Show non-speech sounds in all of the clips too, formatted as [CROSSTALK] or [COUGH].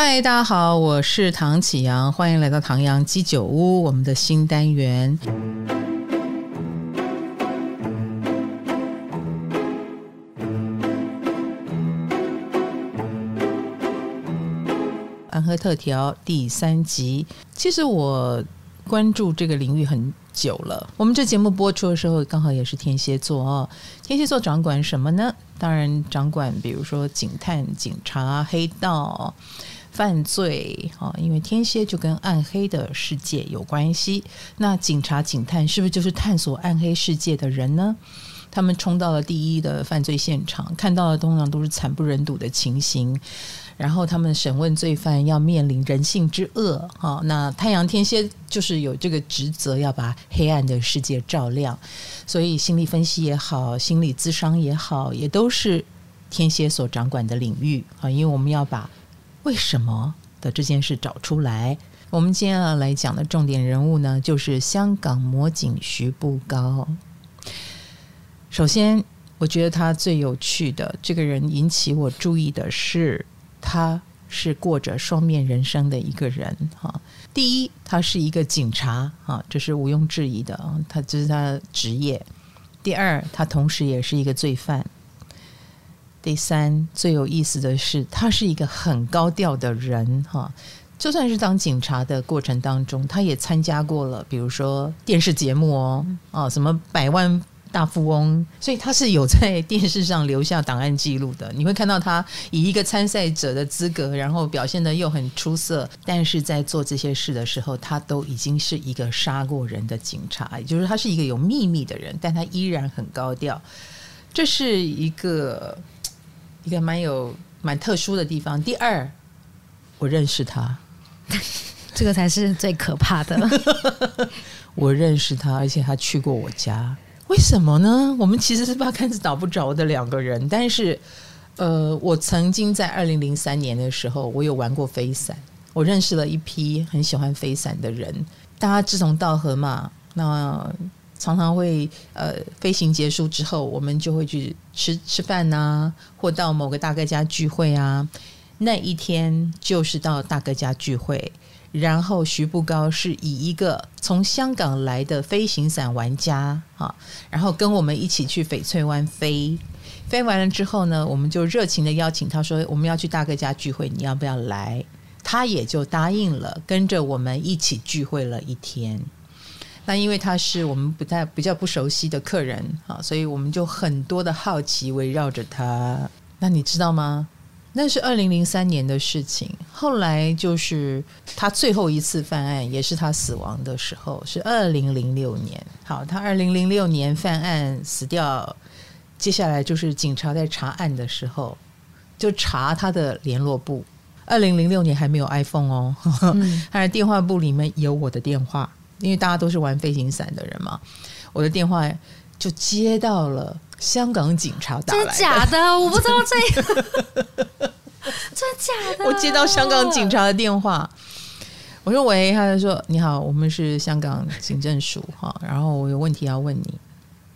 嗨，大家好，我是唐启阳，欢迎来到唐阳鸡酒屋，我们的新单元。安和特调第三集，其实我关注这个领域很久了。我们这节目播出的时候，刚好也是天蝎座哦。天蝎座掌管什么呢？当然掌管，比如说警探、警察、黑道。犯罪啊，因为天蝎就跟暗黑的世界有关系。那警察、警探是不是就是探索暗黑世界的人呢？他们冲到了第一的犯罪现场，看到的通常都是惨不忍睹的情形。然后他们审问罪犯，要面临人性之恶啊。那太阳天蝎就是有这个职责，要把黑暗的世界照亮。所以心理分析也好，心理咨商也好，也都是天蝎所掌管的领域啊。因为我们要把为什么的这件事找出来？我们今天要来讲的重点人物呢，就是香港魔警徐步高。首先，我觉得他最有趣的这个人引起我注意的是，他是过着双面人生的一个人。哈，第一，他是一个警察，啊，这是毋庸置疑的，啊他这是他的职业。第二，他同时也是一个罪犯。第三，最有意思的是，他是一个很高调的人哈。就算是当警察的过程当中，他也参加过了，比如说电视节目哦，哦，什么百万大富翁，所以他是有在电视上留下档案记录的。你会看到他以一个参赛者的资格，然后表现得又很出色，但是在做这些事的时候，他都已经是一个杀过人的警察，也就是他是一个有秘密的人，但他依然很高调。这是一个。一个蛮有蛮特殊的地方。第二，我认识他，[LAUGHS] 这个才是最可怕的。[LAUGHS] 我认识他，而且他去过我家。为什么呢？我们其实是八竿子打不着的两个人。但是，呃，我曾经在二零零三年的时候，我有玩过飞伞，我认识了一批很喜欢飞伞的人，大家志同道合嘛。那常常会呃，飞行结束之后，我们就会去吃吃饭呐、啊，或到某个大哥家聚会啊。那一天就是到大哥家聚会，然后徐步高是以一个从香港来的飞行伞玩家啊，然后跟我们一起去翡翠湾飞。飞完了之后呢，我们就热情的邀请他说，我们要去大哥家聚会，你要不要来？他也就答应了，跟着我们一起聚会了一天。那因为他是我们不太比较不熟悉的客人啊，所以我们就很多的好奇围绕着他。那你知道吗？那是二零零三年的事情。后来就是他最后一次犯案，也是他死亡的时候，是二零零六年。好，他二零零六年犯案死掉，接下来就是警察在查案的时候，就查他的联络簿。二零零六年还没有 iPhone 哦，[LAUGHS] 嗯、他的电话簿里面有我的电话。因为大家都是玩飞行伞的人嘛，我的电话就接到了香港警察打来的。真的假的？我不知道这个，[LAUGHS] 真的假的？我接到香港警察的电话，我说喂，他就说你好，我们是香港警政署哈，然后我有问题要问你。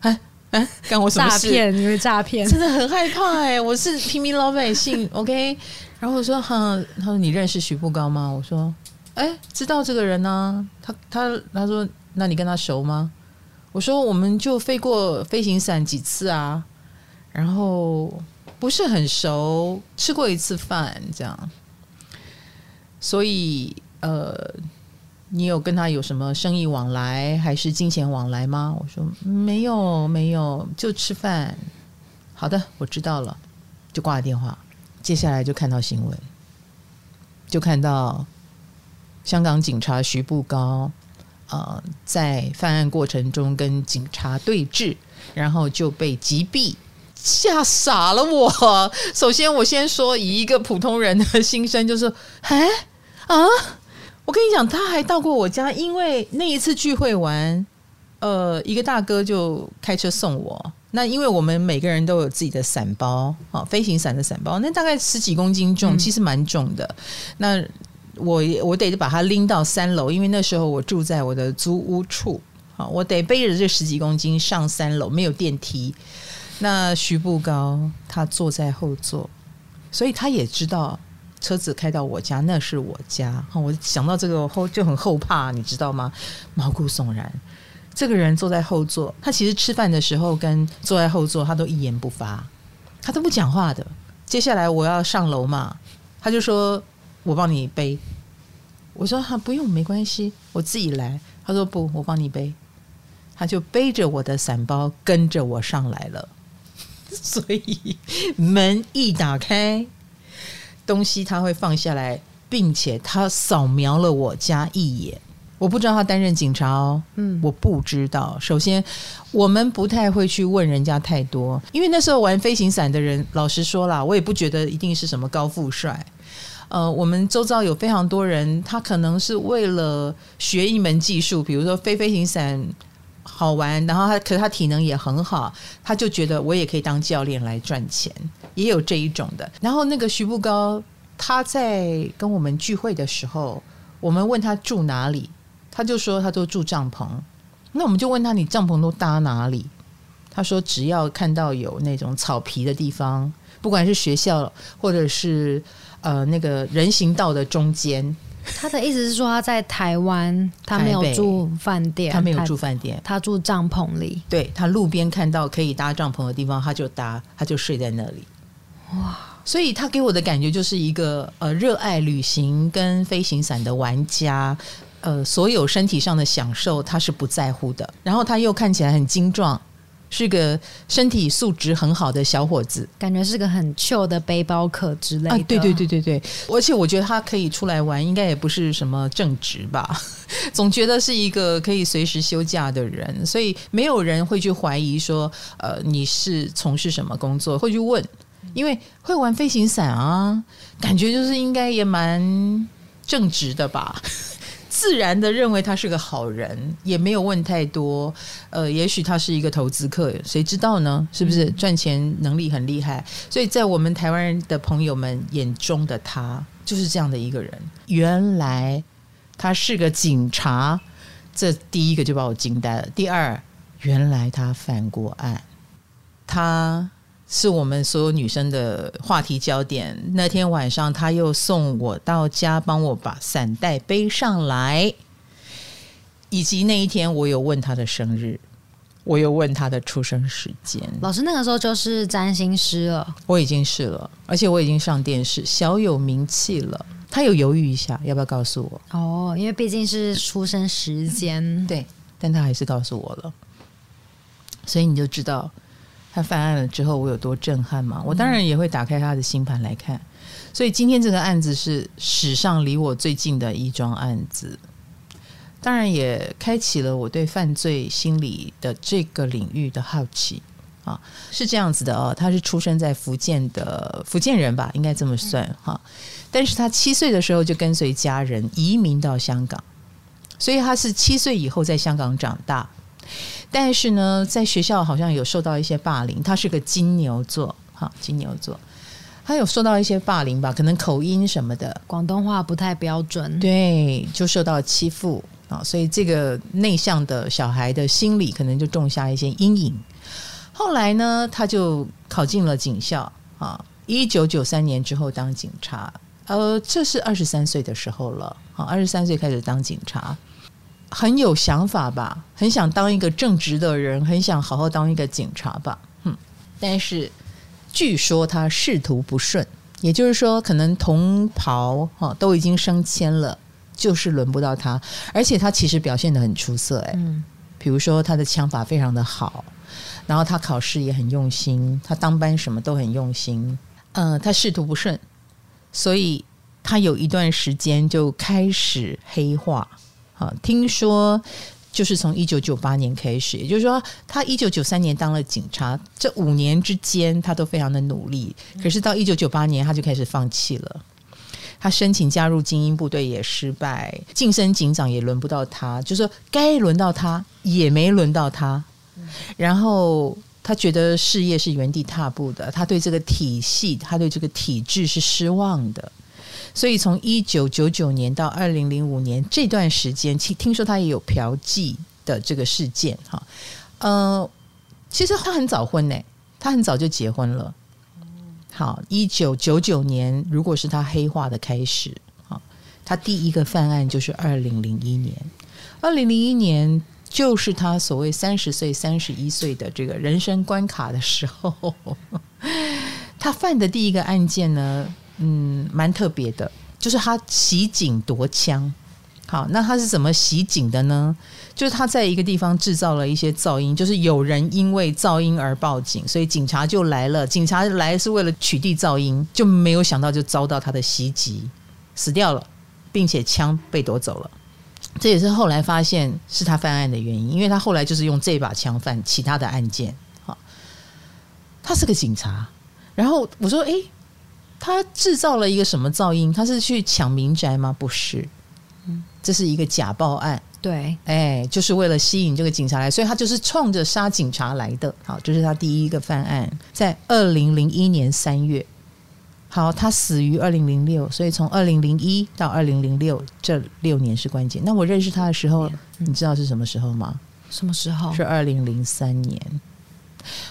哎哎，干我什么事？诈骗？因为诈骗，真的很害怕哎！我是平民老百姓，OK。然后我说哈，他说你认识徐步高吗？我说。哎，知道这个人呢、他他他说，那你跟他熟吗？我说，我们就飞过飞行伞几次啊，然后不是很熟，吃过一次饭这样。所以呃，你有跟他有什么生意往来，还是金钱往来吗？我说没有没有，就吃饭。好的，我知道了，就挂了电话。接下来就看到新闻，就看到。香港警察徐步高，呃，在犯案过程中跟警察对峙，然后就被击毙，吓傻了我。首先，我先说以一个普通人的心声，就是，[LAUGHS] 哎啊，我跟你讲，他还到过我家，因为那一次聚会完，呃，一个大哥就开车送我。那因为我们每个人都有自己的伞包啊，飞行伞的伞包，那大概十几公斤重，其实蛮重的。嗯、那我我得把它拎到三楼，因为那时候我住在我的租屋处，好，我得背着这十几公斤上三楼，没有电梯。那徐步高他坐在后座，所以他也知道车子开到我家，那是我家。我想到这个后就很后怕，你知道吗？毛骨悚然。这个人坐在后座，他其实吃饭的时候跟坐在后座，他都一言不发，他都不讲话的。接下来我要上楼嘛，他就说：“我帮你背。”我说：“哈，不用，没关系，我自己来。”他说：“不，我帮你背。”他就背着我的伞包跟着我上来了。[LAUGHS] 所以门一打开，东西他会放下来，并且他扫描了我家一眼。我不知道他担任警察哦，嗯，我不知道。首先，我们不太会去问人家太多，因为那时候玩飞行伞的人，老实说啦，我也不觉得一定是什么高富帅。呃，我们周遭有非常多人，他可能是为了学一门技术，比如说飞飞行伞好玩，然后他可是他体能也很好，他就觉得我也可以当教练来赚钱，也有这一种的。然后那个徐步高，他在跟我们聚会的时候，我们问他住哪里。他就说他都住帐篷，那我们就问他，你帐篷都搭哪里？他说只要看到有那种草皮的地方，不管是学校或者是呃那个人行道的中间。他的意思是说他在台湾，他没有住饭店，他没有住饭店，他住帐篷里。对，他路边看到可以搭帐篷的地方，他就搭，他就睡在那里。哇！所以他给我的感觉就是一个呃热爱旅行跟飞行伞的玩家。呃，所有身体上的享受他是不在乎的，然后他又看起来很精壮，是个身体素质很好的小伙子，感觉是个很 chill 的背包客之类的。啊，对对对对对，而且我觉得他可以出来玩，应该也不是什么正职吧，[LAUGHS] 总觉得是一个可以随时休假的人，所以没有人会去怀疑说，呃，你是从事什么工作，会去问，因为会玩飞行伞啊，感觉就是应该也蛮正直的吧。自然的认为他是个好人，也没有问太多。呃，也许他是一个投资客，谁知道呢？是不是赚钱能力很厉害？所以在我们台湾人的朋友们眼中的他，就是这样的一个人。原来他是个警察，这第一个就把我惊呆了。第二，原来他犯过案，他。是我们所有女生的话题焦点。那天晚上，他又送我到家，帮我把伞带背上来。以及那一天，我有问他的生日，我有问他的出生时间。老师那个时候就是占星师了，我已经是了，而且我已经上电视，小有名气了。他有犹豫一下，要不要告诉我？哦，因为毕竟是出生时间，对，但他还是告诉我了。所以你就知道。他犯案了之后，我有多震撼吗？我当然也会打开他的星盘来看。所以今天这个案子是史上离我最近的一桩案子，当然也开启了我对犯罪心理的这个领域的好奇啊。是这样子的哦，他是出生在福建的福建人吧，应该这么算哈。但是他七岁的时候就跟随家人移民到香港，所以他是七岁以后在香港长大。但是呢，在学校好像有受到一些霸凌。他是个金牛座，哈，金牛座，他有受到一些霸凌吧？可能口音什么的，广东话不太标准，对，就受到欺负啊。所以这个内向的小孩的心理可能就种下一些阴影。后来呢，他就考进了警校啊。一九九三年之后当警察，呃，这是二十三岁的时候了啊，二十三岁开始当警察。很有想法吧，很想当一个正直的人，很想好好当一个警察吧。嗯，但是据说他仕途不顺，也就是说，可能同袍哈都已经升迁了，就是轮不到他。而且他其实表现的很出色，哎，嗯，比如说他的枪法非常的好，然后他考试也很用心，他当班什么都很用心。嗯，他仕途不顺，所以他有一段时间就开始黑化。听说就是从一九九八年开始，也就是说，他一九九三年当了警察，这五年之间他都非常的努力。可是到一九九八年，他就开始放弃了。他申请加入精英部队也失败，晋升警长也轮不到他，就是说该轮到他也没轮到他。然后他觉得事业是原地踏步的，他对这个体系，他对这个体制是失望的。所以从一九九九年到二零零五年这段时间，听听说他也有嫖妓的这个事件哈。呃，其实他很早婚呢，他很早就结婚了。好，一九九九年，如果是他黑化的开始，好，他第一个犯案就是二零零一年。二零零一年就是他所谓三十岁、三十一岁的这个人生关卡的时候。[LAUGHS] 他犯的第一个案件呢，嗯，蛮特别的，就是他袭警夺枪。好，那他是怎么袭警的呢？就是他在一个地方制造了一些噪音，就是有人因为噪音而报警，所以警察就来了。警察来是为了取缔噪音，就没有想到就遭到他的袭击，死掉了，并且枪被夺走了。这也是后来发现是他犯案的原因，因为他后来就是用这把枪犯其他的案件。好，他是个警察，然后我说：“诶，他制造了一个什么噪音？他是去抢民宅吗？不是。”这是一个假报案，对，哎，就是为了吸引这个警察来，所以他就是冲着杀警察来的。好，这是他第一个犯案，在二零零一年三月。好，他死于二零零六，所以从二零零一到二零零六这六年是关键。那我认识他的时候，你知道是什么时候吗？什么时候？是二零零三年。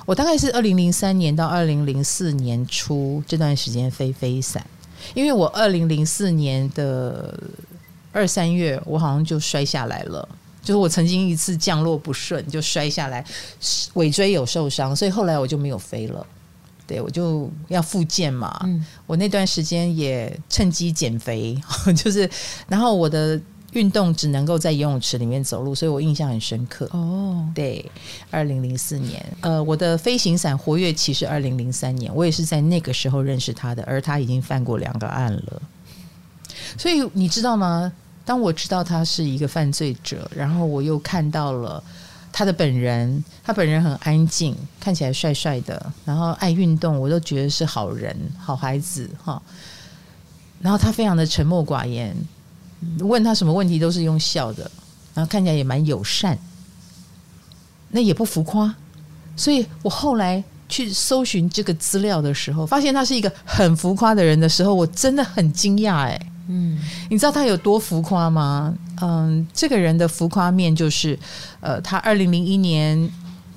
我大概是二零零三年到二零零四年初这段时间飞飞伞，因为我二零零四年的。二三月，我好像就摔下来了，就是我曾经一次降落不顺就摔下来，尾椎有受伤，所以后来我就没有飞了。对，我就要复健嘛。嗯，我那段时间也趁机减肥，[LAUGHS] 就是然后我的运动只能够在游泳池里面走路，所以我印象很深刻。哦，对，二零零四年，呃，我的飞行伞活跃期是二零零三年，我也是在那个时候认识他的，而他已经犯过两个案了。所以你知道吗？当我知道他是一个犯罪者，然后我又看到了他的本人，他本人很安静，看起来帅帅的，然后爱运动，我都觉得是好人、好孩子哈。然后他非常的沉默寡言，问他什么问题都是用笑的，然后看起来也蛮友善，那也不浮夸。所以我后来去搜寻这个资料的时候，发现他是一个很浮夸的人的时候，我真的很惊讶哎。嗯，你知道他有多浮夸吗？嗯，这个人的浮夸面就是，呃，他二零零一年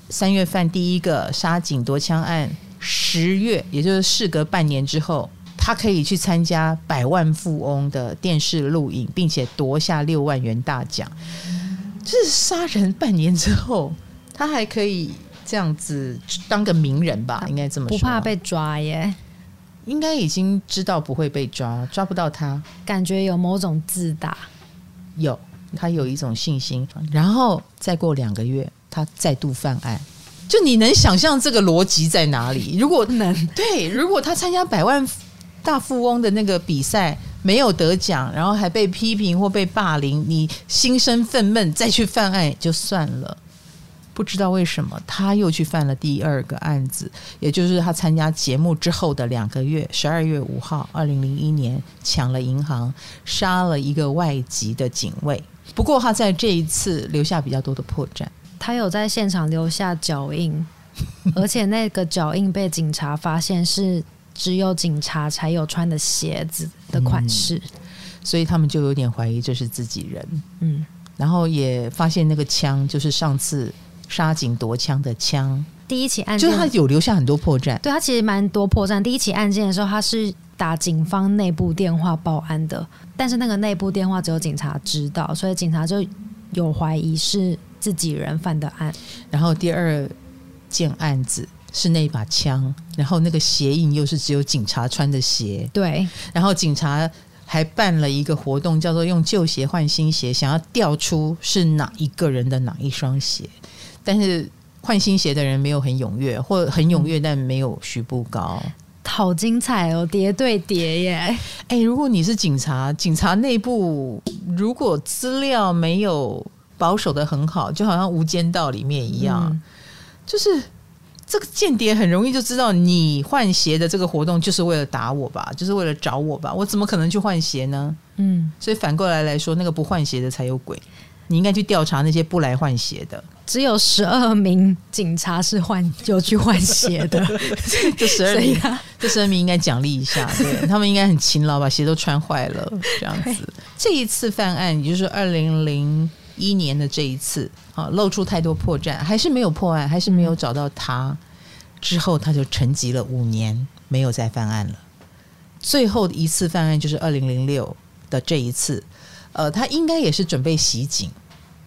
三月份第一个杀警夺枪案，十月，也就是事隔半年之后，他可以去参加百万富翁的电视录影，并且夺下六万元大奖。就是杀人半年之后，他还可以这样子当个名人吧？应该这么说，不怕被抓耶。应该已经知道不会被抓，抓不到他，感觉有某种自大，有他有一种信心，然后再过两个月，他再度犯案，就你能想象这个逻辑在哪里？如果能对，如果他参加百万大富翁的那个比赛没有得奖，然后还被批评或被霸凌，你心生愤懑再去犯案也就算了。不知道为什么他又去犯了第二个案子，也就是他参加节目之后的两个月，十二月五号，二零零一年抢了银行，杀了一个外籍的警卫。不过他在这一次留下比较多的破绽，他有在现场留下脚印，[LAUGHS] 而且那个脚印被警察发现是只有警察才有穿的鞋子的款式，嗯，所以他们就有点怀疑这是自己人。嗯，然后也发现那个枪就是上次。杀警夺枪的枪，第一起案件就是他有留下很多破绽。对，他其实蛮多破绽。第一起案件的时候，他是打警方内部电话报案的，但是那个内部电话只有警察知道，所以警察就有怀疑是自己人犯的案。然后第二件案子是那把枪，然后那个鞋印又是只有警察穿的鞋。对，然后警察还办了一个活动，叫做用旧鞋换新鞋，想要调出是哪一个人的哪一双鞋。但是换新鞋的人没有很踊跃，或很踊跃，但没有徐步高。好精彩哦，叠对叠耶！哎、欸，如果你是警察，警察内部如果资料没有保守的很好，就好像《无间道》里面一样，嗯、就是这个间谍很容易就知道你换鞋的这个活动就是为了打我吧，就是为了找我吧，我怎么可能去换鞋呢？嗯，所以反过来来说，那个不换鞋的才有鬼。你应该去调查那些不来换鞋的。只有十二名警察是换有去换鞋的，[LAUGHS] 这十二名，这十二名应该奖励一下，对 [LAUGHS] 他们应该很勤劳，把鞋都穿坏了这样子。这一次犯案，也就是二零零一年的这一次，啊，露出太多破绽，还是没有破案，还是没有找到他。之后他就沉寂了五年。没有再犯案了。最后一次犯案就是二零零六的这一次，呃，他应该也是准备袭警，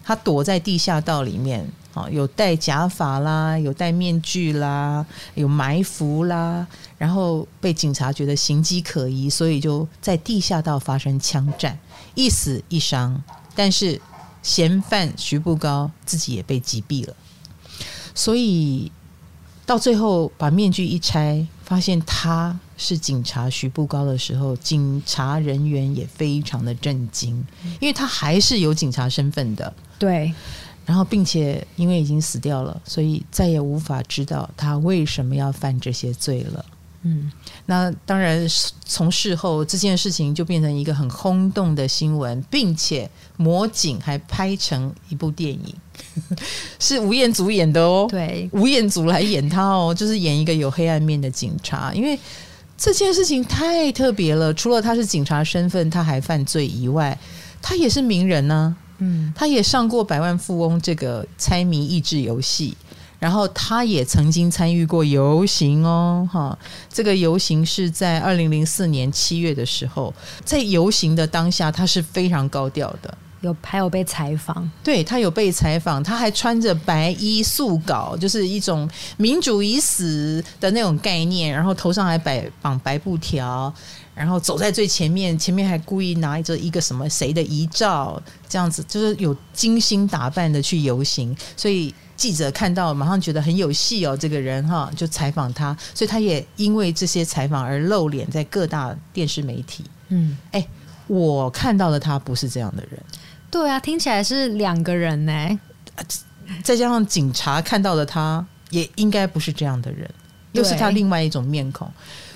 他躲在地下道里面，啊，有戴假发啦，有戴面具啦，有埋伏啦，然后被警察觉得形迹可疑，所以就在地下道发生枪战，一死一伤，但是嫌犯徐步高自己也被击毙了，所以到最后把面具一拆，发现他是警察徐步高的时候，警察人员也非常的震惊，因为他还是有警察身份的，对，然后并且因为已经死掉了，所以再也无法知道他为什么要犯这些罪了。嗯，那当然，从事后这件事情就变成一个很轰动的新闻，并且魔警还拍成一部电影，[LAUGHS] 是吴彦祖演的哦。对，吴彦祖来演他哦，就是演一个有黑暗面的警察。因为这件事情太特别了，除了他是警察身份，他还犯罪以外，他也是名人呢、啊。嗯，他也上过《百万富翁》这个猜谜益智游戏。然后他也曾经参与过游行哦，哈，这个游行是在二零零四年七月的时候，在游行的当下，他是非常高调的，有还有被采访，对，他有被采访，他还穿着白衣素稿，就是一种民主已死的那种概念，然后头上还摆绑白布条，然后走在最前面，前面还故意拿着一个什么谁的遗照，这样子就是有精心打扮的去游行，所以。记者看到，马上觉得很有戏哦，这个人哈，就采访他，所以他也因为这些采访而露脸在各大电视媒体。嗯，哎，我看到的他不是这样的人。对啊，听起来是两个人呢。再加上警察看到的他，也应该不是这样的人，又是他另外一种面孔。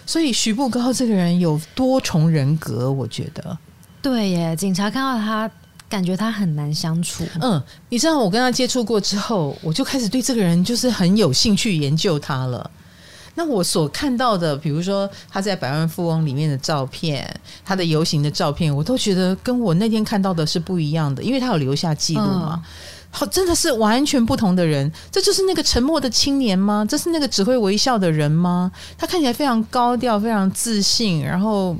所以徐步高这个人有多重人格，我觉得。对耶，警察看到他。感觉他很难相处。嗯，你知道我跟他接触过之后，我就开始对这个人就是很有兴趣研究他了。那我所看到的，比如说他在《百万富翁》里面的照片，他的游行的照片，我都觉得跟我那天看到的是不一样的，因为他有留下记录嘛。好、嗯，真的是完全不同的人。这就是那个沉默的青年吗？这是那个只会微笑的人吗？他看起来非常高调，非常自信，然后。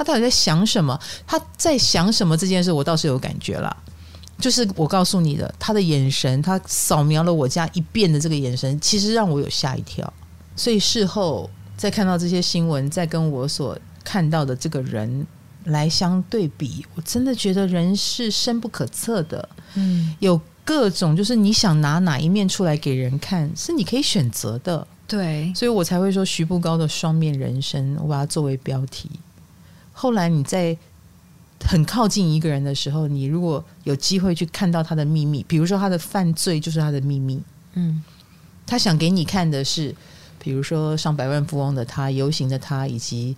他到底在想什么？他在想什么？这件事我倒是有感觉了，就是我告诉你的，他的眼神，他扫描了我家一遍的这个眼神，其实让我有吓一跳。所以事后再看到这些新闻，再跟我所看到的这个人来相对比，我真的觉得人是深不可测的。嗯，有各种，就是你想拿哪一面出来给人看，是你可以选择的。对，所以我才会说徐步高的双面人生，我把它作为标题。后来你在很靠近一个人的时候，你如果有机会去看到他的秘密，比如说他的犯罪就是他的秘密，嗯，他想给你看的是，比如说上百万富翁的他、游行的他，以及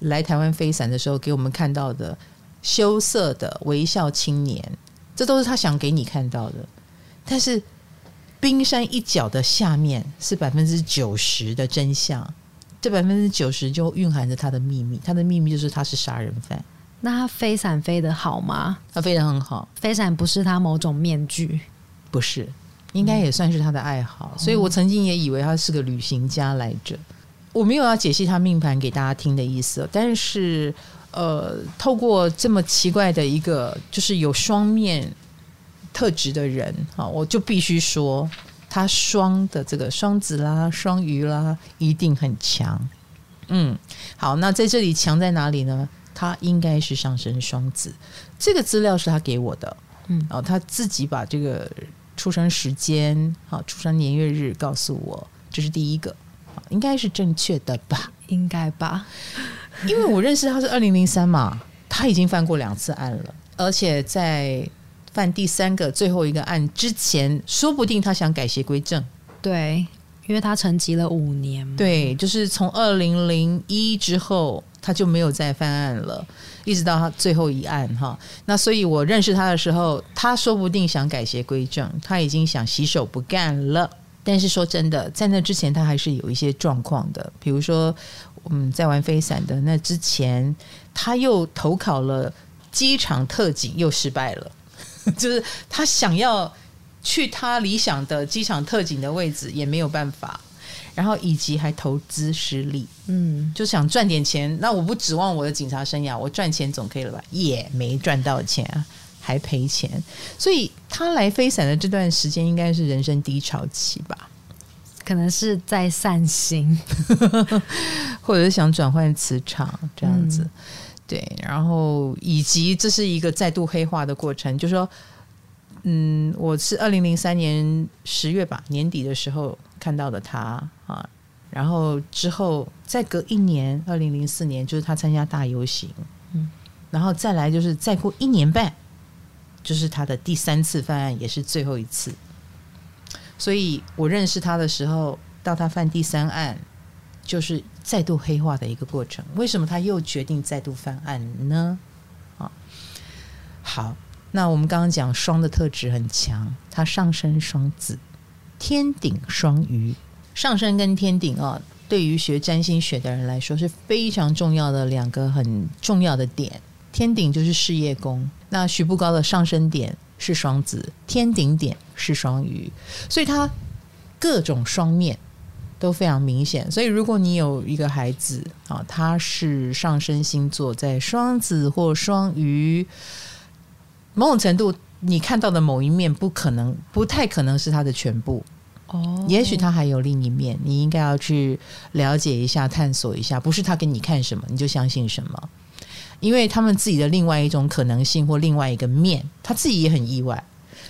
来台湾飞伞的时候给我们看到的羞涩的微笑青年，这都是他想给你看到的。但是冰山一角的下面是百分之九十的真相。这百分之九十就蕴含着他的秘密，他的秘密就是他是杀人犯。那他飞伞飞得好吗？他飞得很好。飞伞不是他某种面具，不是，应该也算是他的爱好。嗯、所以我曾经也以为他是个旅行家来着。我没有要解析他命盘给大家听的意思，但是呃，透过这么奇怪的一个就是有双面特质的人啊，我就必须说。他双的这个双子啦、双鱼啦，一定很强。嗯，好，那在这里强在哪里呢？他应该是上升双子，这个资料是他给我的。嗯，哦他自己把这个出生时间、好出生年月日告诉我，这是第一个，应该是正确的吧？应该吧？因为我认识他是二零零三嘛，他已经犯过两次案了，而且在。犯第三个最后一个案之前，说不定他想改邪归正。对，因为他沉寂了五年。对，就是从二零零一之后，他就没有再犯案了，一直到他最后一案哈。那所以我认识他的时候，他说不定想改邪归正，他已经想洗手不干了。但是说真的，在那之前，他还是有一些状况的，比如说我们在玩飞伞的那之前，他又投考了机场特警，又失败了。[LAUGHS] 就是他想要去他理想的机场特警的位置，也没有办法。然后以及还投资失利，嗯，就想赚点钱。那我不指望我的警察生涯，我赚钱总可以了吧？也没赚到钱啊，还赔钱。所以他来飞伞的这段时间，应该是人生低潮期吧？可能是在散心，或者是想转换磁场这样子。嗯对，然后以及这是一个再度黑化的过程，就是说，嗯，我是二零零三年十月吧，年底的时候看到的他啊，然后之后再隔一年，二零零四年就是他参加大游行，嗯，然后再来就是再过一年半，就是他的第三次犯案，也是最后一次，所以我认识他的时候，到他犯第三案。就是再度黑化的一个过程。为什么他又决定再度犯案呢？啊，好，那我们刚刚讲双的特质很强，他上升双子，天顶双鱼，上升跟天顶啊，对于学占星学的人来说是非常重要的两个很重要的点。天顶就是事业宫，那徐步高的上升点是双子，天顶点是双鱼，所以他各种双面。都非常明显，所以如果你有一个孩子啊，他是上升星座在双子或双鱼，某种程度你看到的某一面不可能，不太可能是他的全部哦。也许他还有另一面，你应该要去了解一下、探索一下。不是他给你看什么你就相信什么，因为他们自己的另外一种可能性或另外一个面，他自己也很意外，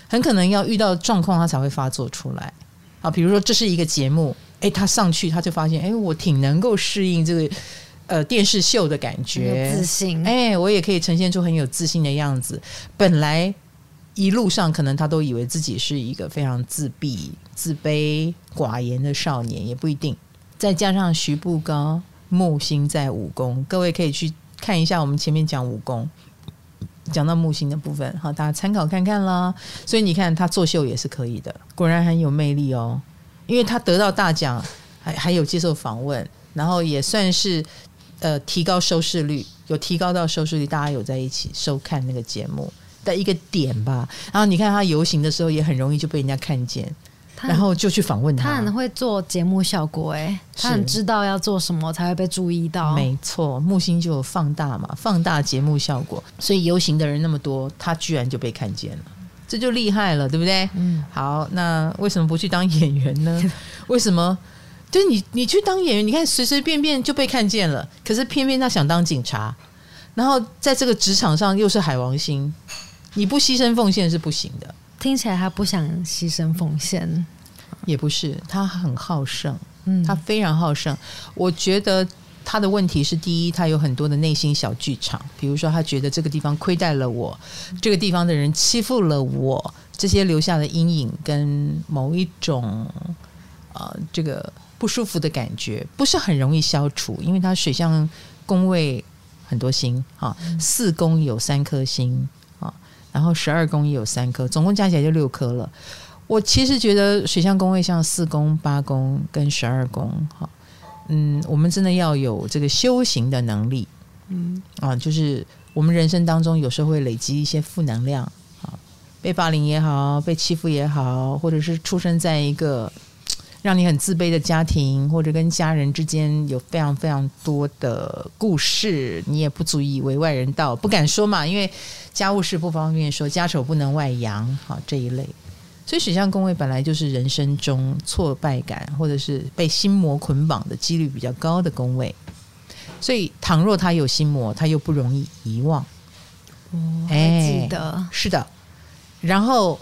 很可能要遇到状况他才会发作出来啊。比如说这是一个节目。哎，他上去他就发现，哎，我挺能够适应这个呃电视秀的感觉，自信。哎，我也可以呈现出很有自信的样子。本来一路上可能他都以为自己是一个非常自闭、自卑、寡言的少年，也不一定。再加上徐步高木星在武功，各位可以去看一下我们前面讲武功，讲到木星的部分，好，大家参考看看啦。所以你看他作秀也是可以的，果然很有魅力哦。因为他得到大奖，还还有接受访问，然后也算是呃提高收视率，有提高到收视率，大家有在一起收看那个节目的一个点吧。然后你看他游行的时候，也很容易就被人家看见，然后就去访问他。他很会做节目效果，哎，他很知道要做什么才会被注意到。没错，木星就有放大嘛，放大节目效果，所以游行的人那么多，他居然就被看见了。这就厉害了，对不对？嗯，好，那为什么不去当演员呢？[LAUGHS] 为什么？就是你，你去当演员，你看随随便便就被看见了，可是偏偏他想当警察，然后在这个职场上又是海王星，你不牺牲奉献是不行的。听起来他不想牺牲奉献，也不是，他很好胜，嗯，他非常好胜，我觉得。他的问题是：第一，他有很多的内心小剧场，比如说他觉得这个地方亏待了我，这个地方的人欺负了我，这些留下的阴影跟某一种呃这个不舒服的感觉，不是很容易消除，因为他水象宫位很多星啊，四宫有三颗星啊，然后十二宫也有三颗，总共加起来就六颗了。我其实觉得水象宫位像四宫、八宫跟十二宫哈。嗯，我们真的要有这个修行的能力，嗯。啊，就是我们人生当中有时候会累积一些负能量啊，被霸凌也好，被欺负也好，或者是出生在一个让你很自卑的家庭，或者跟家人之间有非常非常多的故事，你也不足以为外人道，不敢说嘛，因为家务事不方便说，家丑不能外扬，好这一类。所以水象宫位本来就是人生中挫败感或者是被心魔捆绑的几率比较高的宫位，所以倘若他有心魔，他又不容易遗忘。哦，还记得，哎，是的。然后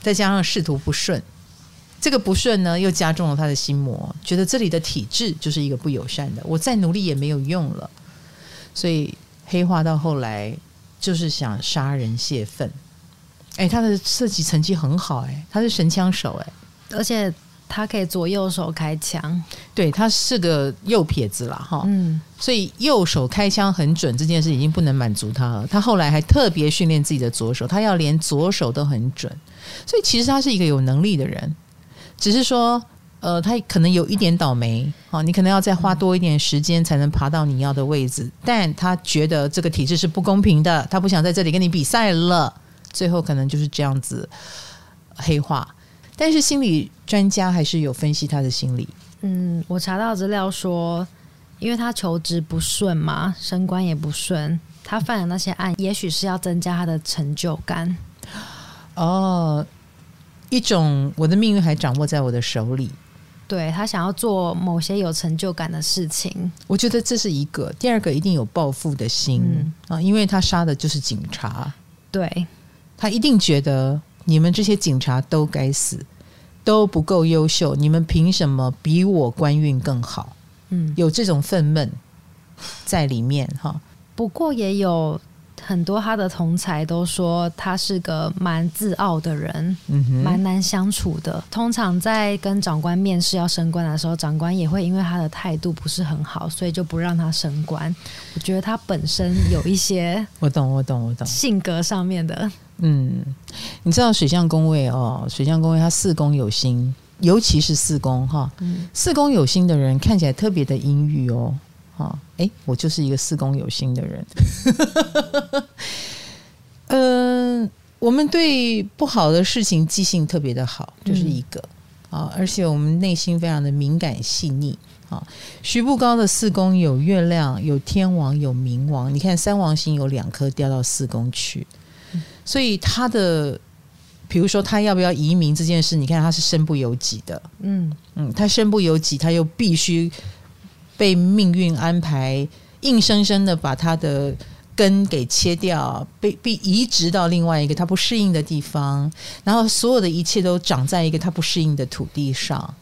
再加上仕途不顺，这个不顺呢又加重了他的心魔，觉得这里的体制就是一个不友善的，我再努力也没有用了。所以黑化到后来就是想杀人泄愤。哎，他的射击成绩很好，哎，他是神枪手，哎，而且他可以左右手开枪，对，他是个右撇子啦，哈，嗯，所以右手开枪很准这件事已经不能满足他了，他后来还特别训练自己的左手，他要连左手都很准，所以其实他是一个有能力的人，只是说，呃，他可能有一点倒霉，哦，你可能要再花多一点时间才能爬到你要的位置，但他觉得这个体制是不公平的，他不想在这里跟你比赛了。最后可能就是这样子黑化，但是心理专家还是有分析他的心理。嗯，我查到资料说，因为他求职不顺嘛，升官也不顺，他犯的那些案，也许是要增加他的成就感。哦，一种我的命运还掌握在我的手里。对，他想要做某些有成就感的事情，我觉得这是一个。第二个一定有报复的心、嗯、啊，因为他杀的就是警察。对，他一定觉得你们这些警察都该死，都不够优秀，你们凭什么比我官运更好？嗯，有这种愤懑在里面哈。不过也有。很多他的同才都说他是个蛮自傲的人，嗯，蛮难相处的。通常在跟长官面试要升官的时候，长官也会因为他的态度不是很好，所以就不让他升官。我觉得他本身有一些，[LAUGHS] 我懂，我懂，我懂，性格上面的。嗯，你知道水象宫位哦，水象宫位它四宫有星，尤其是四宫哈，嗯，四宫有星的人看起来特别的阴郁哦。啊，哎，我就是一个四宫有星的人。嗯、[LAUGHS] 呃，我们对不好的事情记性特别的好，这、就是一个啊、嗯，而且我们内心非常的敏感细腻啊。徐步高的四宫有月亮、有天王、有冥王，你看三王星有两颗掉到四宫去，所以他的，比如说他要不要移民这件事，你看他是身不由己的。嗯嗯，他身不由己，他又必须。被命运安排，硬生生的把他的根给切掉，被被移植到另外一个他不适应的地方，然后所有的一切都长在一个他不适应的土地上。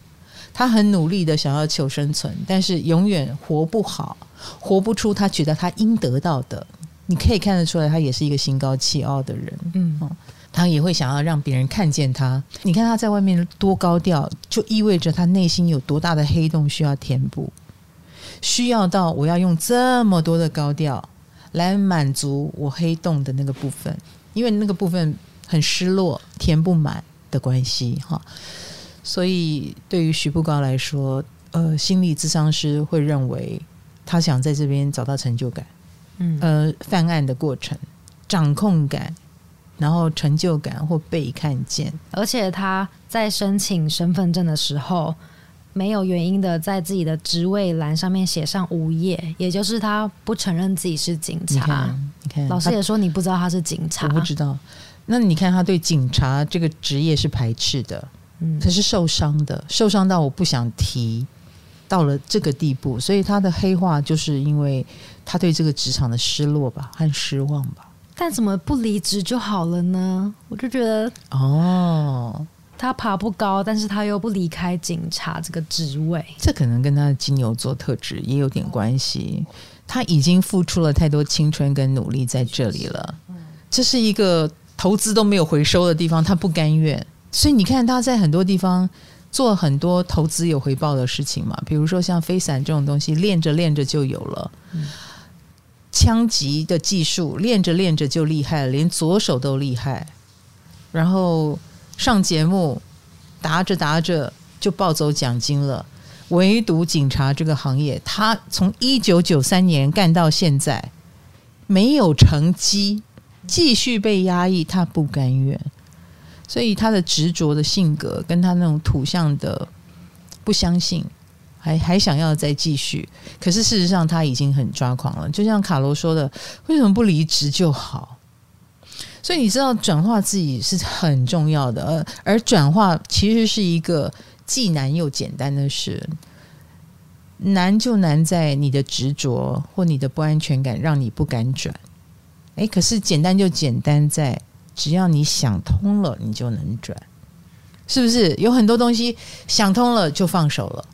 他很努力的想要求生存，但是永远活不好，活不出他觉得他应得到的。你可以看得出来，他也是一个心高气傲的人。嗯，哦他也会想要让别人看见他。你看他在外面多高调，就意味着他内心有多大的黑洞需要填补。需要到我要用这么多的高调来满足我黑洞的那个部分，因为那个部分很失落、填不满的关系哈。所以对于徐步高来说，呃，心理咨商师会认为他想在这边找到成就感，嗯，呃，犯案的过程、掌控感，然后成就感或被看见，而且他在申请身份证的时候。没有原因的在自己的职位栏上面写上无业，也就是他不承认自己是警察。你看，你看，老师也说你不知道他是警察。我不知道。那你看他对警察这个职业是排斥的，嗯，可是受伤的，受伤到我不想提，到了这个地步，所以他的黑化就是因为他对这个职场的失落吧和失望吧。但怎么不离职就好了呢？我就觉得哦。他爬不高，但是他又不离开警察这个职位，这可能跟他的金牛座特质也有点关系。他已经付出了太多青春跟努力在这里了，这是一个投资都没有回收的地方，他不甘愿。所以你看他在很多地方做很多投资有回报的事情嘛，比如说像飞伞这种东西，练着练着就有了。枪击的技术练着练着就厉害了，连左手都厉害，然后。上节目，答着答着就抱走奖金了。唯独警察这个行业，他从一九九三年干到现在，没有成绩，继续被压抑，他不甘愿。所以他的执着的性格，跟他那种土象的不相信，还还想要再继续。可是事实上他已经很抓狂了。就像卡罗说的，为什么不离职就好？所以你知道转化自己是很重要的，而而转化其实是一个既难又简单的事。难就难在你的执着或你的不安全感让你不敢转。诶，可是简单就简单在只要你想通了，你就能转，是不是？有很多东西想通了就放手了。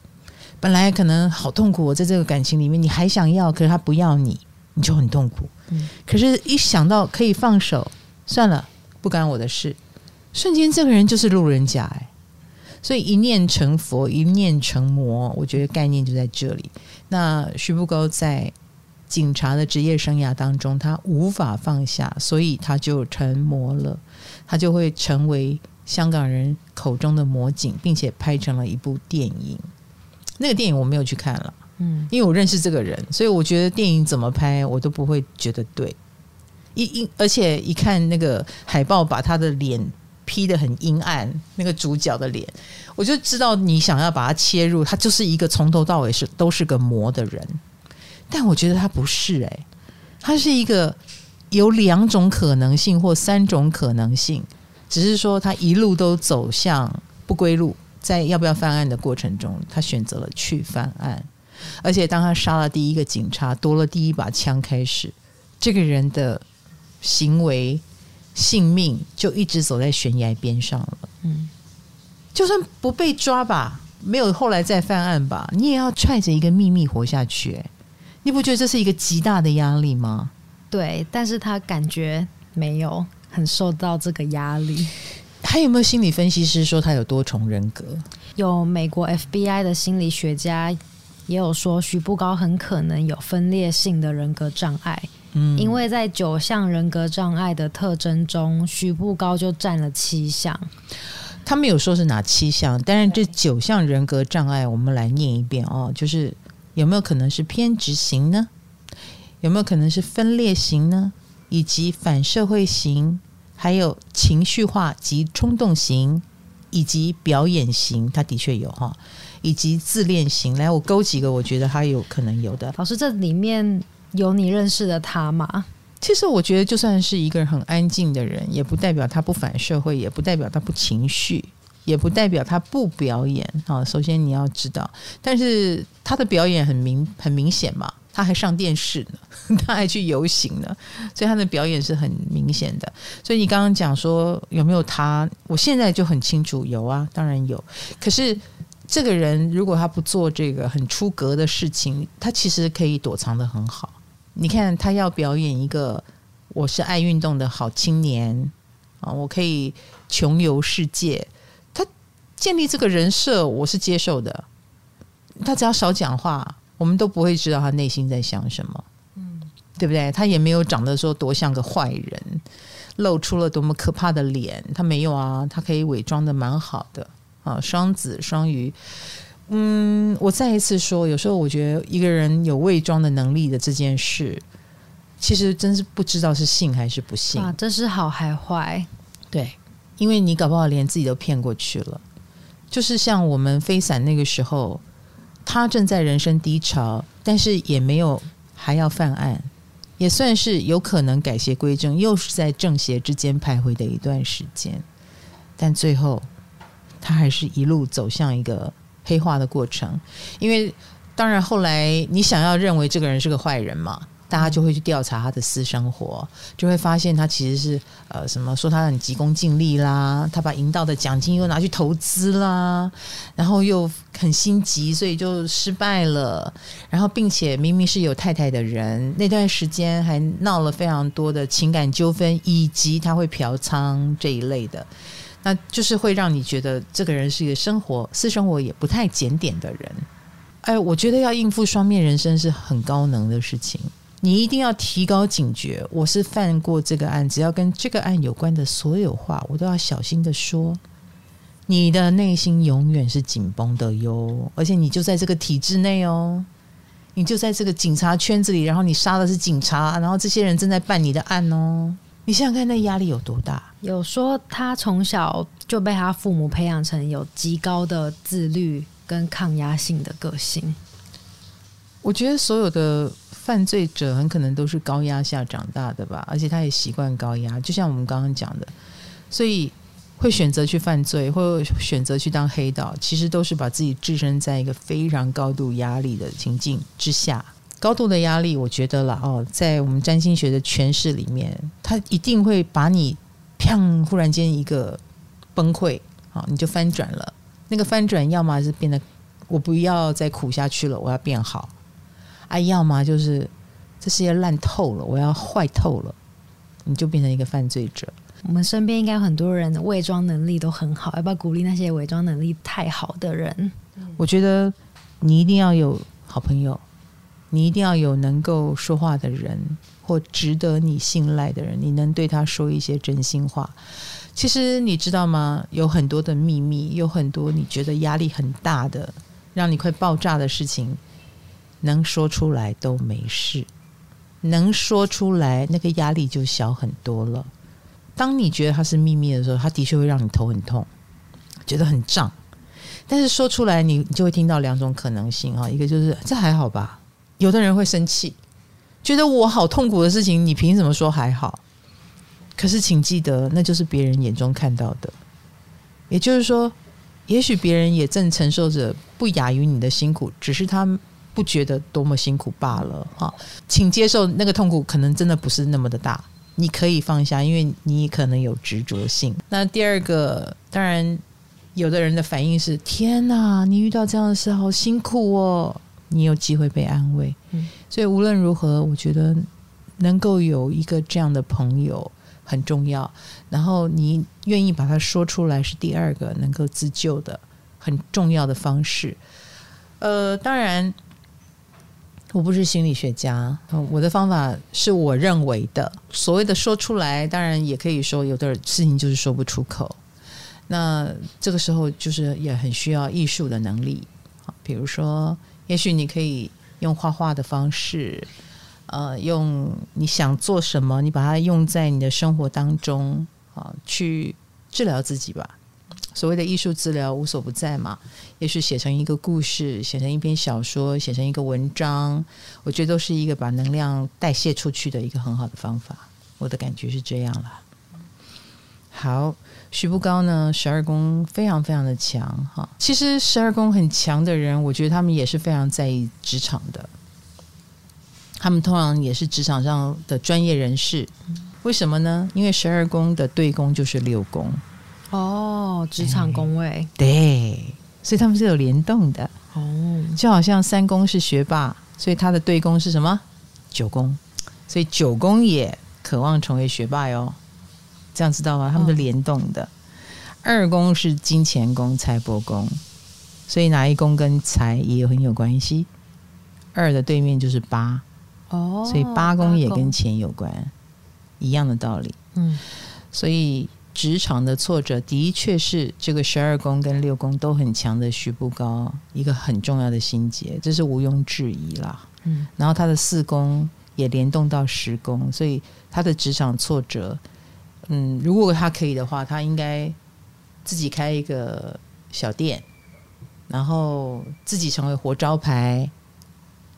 本来可能好痛苦，我在这个感情里面你还想要，可是他不要你，你就很痛苦。嗯，可是一想到可以放手。算了，不干我的事。瞬间，这个人就是路人甲哎，所以一念成佛，一念成魔。我觉得概念就在这里。那徐步高在警察的职业生涯当中，他无法放下，所以他就成魔了。他就会成为香港人口中的魔警，并且拍成了一部电影。那个电影我没有去看了，嗯，因为我认识这个人，所以我觉得电影怎么拍，我都不会觉得对。一一，而且一看那个海报，把他的脸 P 得很阴暗，那个主角的脸，我就知道你想要把它切入，他就是一个从头到尾是都是个魔的人。但我觉得他不是，哎，他是一个有两种可能性或三种可能性，只是说他一路都走向不归路，在要不要犯案的过程中，他选择了去犯案，而且当他杀了第一个警察，夺了第一把枪开始，这个人的行为。性命就一直走在悬崖边上了。嗯，就算不被抓吧，没有后来再犯案吧，你也要揣着一个秘密活下去。你不觉得这是一个极大的压力吗？对，但是他感觉没有很受到这个压力。还有没有心理分析师说他有多重人格？有美国 FBI 的心理学家也有说，徐步高很可能有分裂性的人格障碍。嗯，因为在九项人格障碍的特征中，徐步高就占了七项。他没有说是哪七项，但是这九项人格障碍，我们来念一遍哦。就是有没有可能是偏执型呢？有没有可能是分裂型呢？以及反社会型，还有情绪化及冲动型，以及表演型，他的确有哈，以及自恋型。来，我勾几个，我觉得他有可能有的。老师，这里面。有你认识的他吗？其实我觉得，就算是一个人很安静的人，也不代表他不反社会，也不代表他不情绪，也不代表他不表演。好，首先你要知道，但是他的表演很明很明显嘛，他还上电视呢，[LAUGHS] 他还去游行呢，所以他的表演是很明显的。所以你刚刚讲说有没有他，我现在就很清楚，有啊，当然有。可是这个人如果他不做这个很出格的事情，他其实可以躲藏得很好。你看，他要表演一个我是爱运动的好青年啊，我可以穷游世界。他建立这个人设，我是接受的。他只要少讲话，我们都不会知道他内心在想什么，嗯，对不对？他也没有长得说多像个坏人，露出了多么可怕的脸，他没有啊，他可以伪装的蛮好的啊。双子双鱼。嗯，我再一次说，有时候我觉得一个人有伪装的能力的这件事，其实真是不知道是信还是不信啊。这是好还坏？对，因为你搞不好连自己都骗过去了。就是像我们飞伞那个时候，他正在人生低潮，但是也没有还要犯案，也算是有可能改邪归正，又是在正邪之间徘徊的一段时间。但最后，他还是一路走向一个。黑化的过程，因为当然后来你想要认为这个人是个坏人嘛，大家就会去调查他的私生活，就会发现他其实是呃什么说他很急功近利啦，他把赢到的奖金又拿去投资啦，然后又很心急，所以就失败了。然后并且明明是有太太的人，那段时间还闹了非常多的情感纠纷，以及他会嫖娼这一类的。那就是会让你觉得这个人是一个生活私生活也不太检点的人。哎，我觉得要应付双面人生是很高能的事情，你一定要提高警觉。我是犯过这个案，只要跟这个案有关的所有话，我都要小心的说。你的内心永远是紧绷的哟，而且你就在这个体制内哦，你就在这个警察圈子里，然后你杀的是警察，然后这些人正在办你的案哦。你想想看，那压力有多大？有说他从小就被他父母培养成有极高的自律跟抗压性的个性。我觉得所有的犯罪者很可能都是高压下长大的吧，而且他也习惯高压，就像我们刚刚讲的，所以会选择去犯罪，或选择去当黑道，其实都是把自己置身在一个非常高度压力的情境之下。高度的压力，我觉得了哦，在我们占星学的诠释里面，它一定会把你砰，忽然间一个崩溃，好，你就翻转了。那个翻转，要么是变得我不要再苦下去了，我要变好；啊，要么就是这世界烂透了，我要坏透了，你就变成一个犯罪者。我们身边应该有很多人的伪装能力都很好，要不要鼓励那些伪装能力太好的人？我觉得你一定要有好朋友。你一定要有能够说话的人，或值得你信赖的人，你能对他说一些真心话。其实你知道吗？有很多的秘密，有很多你觉得压力很大的，让你快爆炸的事情，能说出来都没事。能说出来，那个压力就小很多了。当你觉得它是秘密的时候，它的确会让你头很痛，觉得很胀。但是说出来，你就会听到两种可能性哈，一个就是这还好吧，有的人会生气，觉得我好痛苦的事情，你凭什么说还好？可是请记得，那就是别人眼中看到的，也就是说，也许别人也正承受着不亚于你的辛苦，只是他不觉得多么辛苦罢了哈。请接受那个痛苦，可能真的不是那么的大。你可以放下，因为你可能有执着性。那第二个，当然，有的人的反应是：天哪，你遇到这样的事好辛苦哦。你有机会被安慰，嗯，所以无论如何，我觉得能够有一个这样的朋友很重要。然后你愿意把它说出来，是第二个能够自救的很重要的方式。呃，当然。我不是心理学家，我的方法是我认为的。所谓的说出来，当然也可以说有的事情就是说不出口。那这个时候就是也很需要艺术的能力。比如说，也许你可以用画画的方式，呃，用你想做什么，你把它用在你的生活当中啊，去治疗自己吧。所谓的艺术治疗无所不在嘛，也许写成一个故事，写成一篇小说，写成一个文章，我觉得都是一个把能量代谢出去的一个很好的方法。我的感觉是这样了。好，徐步高呢，十二宫非常非常的强哈。其实十二宫很强的人，我觉得他们也是非常在意职场的，他们通常也是职场上的专业人士。为什么呢？因为十二宫的对宫就是六宫。哦，职场宫位对，所以他们是有联动的哦，就好像三宫是学霸，所以他的对宫是什么？九宫，所以九宫也渴望成为学霸哟。这样知道吗？他们是联动的。哦、二宫是金钱宫、财帛宫，所以哪一宫跟财也很有关系。二的对面就是八哦，所以八宫也跟钱有关，一样的道理。嗯，所以。职场的挫折的确是这个十二宫跟六宫都很强的徐步高一个很重要的心结，这是毋庸置疑啦。嗯，然后他的四宫也联动到十宫，所以他的职场挫折，嗯，如果他可以的话，他应该自己开一个小店，然后自己成为活招牌。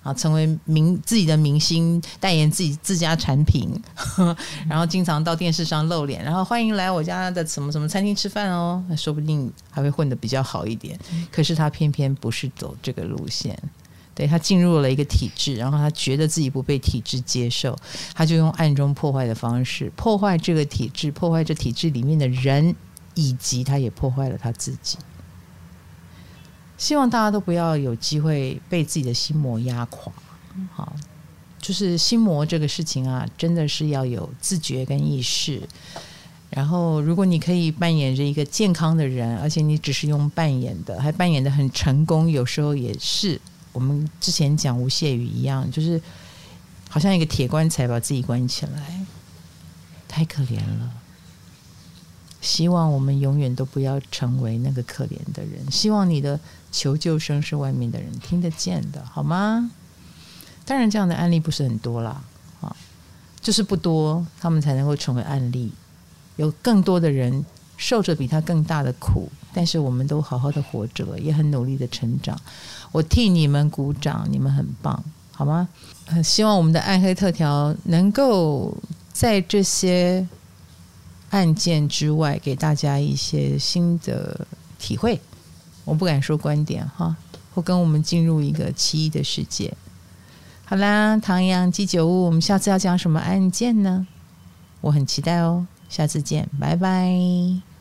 啊，成为明自己的明星，代言自己自家产品，[LAUGHS] 然后经常到电视上露脸，然后欢迎来我家的什么什么餐厅吃饭哦，那说不定还会混得比较好一点。可是他偏偏不是走这个路线，对，他进入了一个体制，然后他觉得自己不被体制接受，他就用暗中破坏的方式破坏这个体制，破坏这体制里面的人，以及他也破坏了他自己。希望大家都不要有机会被自己的心魔压垮。好，就是心魔这个事情啊，真的是要有自觉跟意识。然后，如果你可以扮演着一个健康的人，而且你只是用扮演的，还扮演得很成功，有时候也是我们之前讲吴谢宇一样，就是好像一个铁棺材把自己关起来，太可怜了。希望我们永远都不要成为那个可怜的人。希望你的求救声是外面的人听得见的，好吗？当然，这样的案例不是很多啦，啊，就是不多，他们才能够成为案例。有更多的人受着比他更大的苦，但是我们都好好的活着，也很努力的成长。我替你们鼓掌，你们很棒，好吗？希望我们的暗黑特调能够在这些。案件之外，给大家一些新的体会。我不敢说观点哈，或跟我们进入一个奇异的世界。好啦，唐阳鸡酒屋，我们下次要讲什么案件呢？我很期待哦。下次见，拜拜。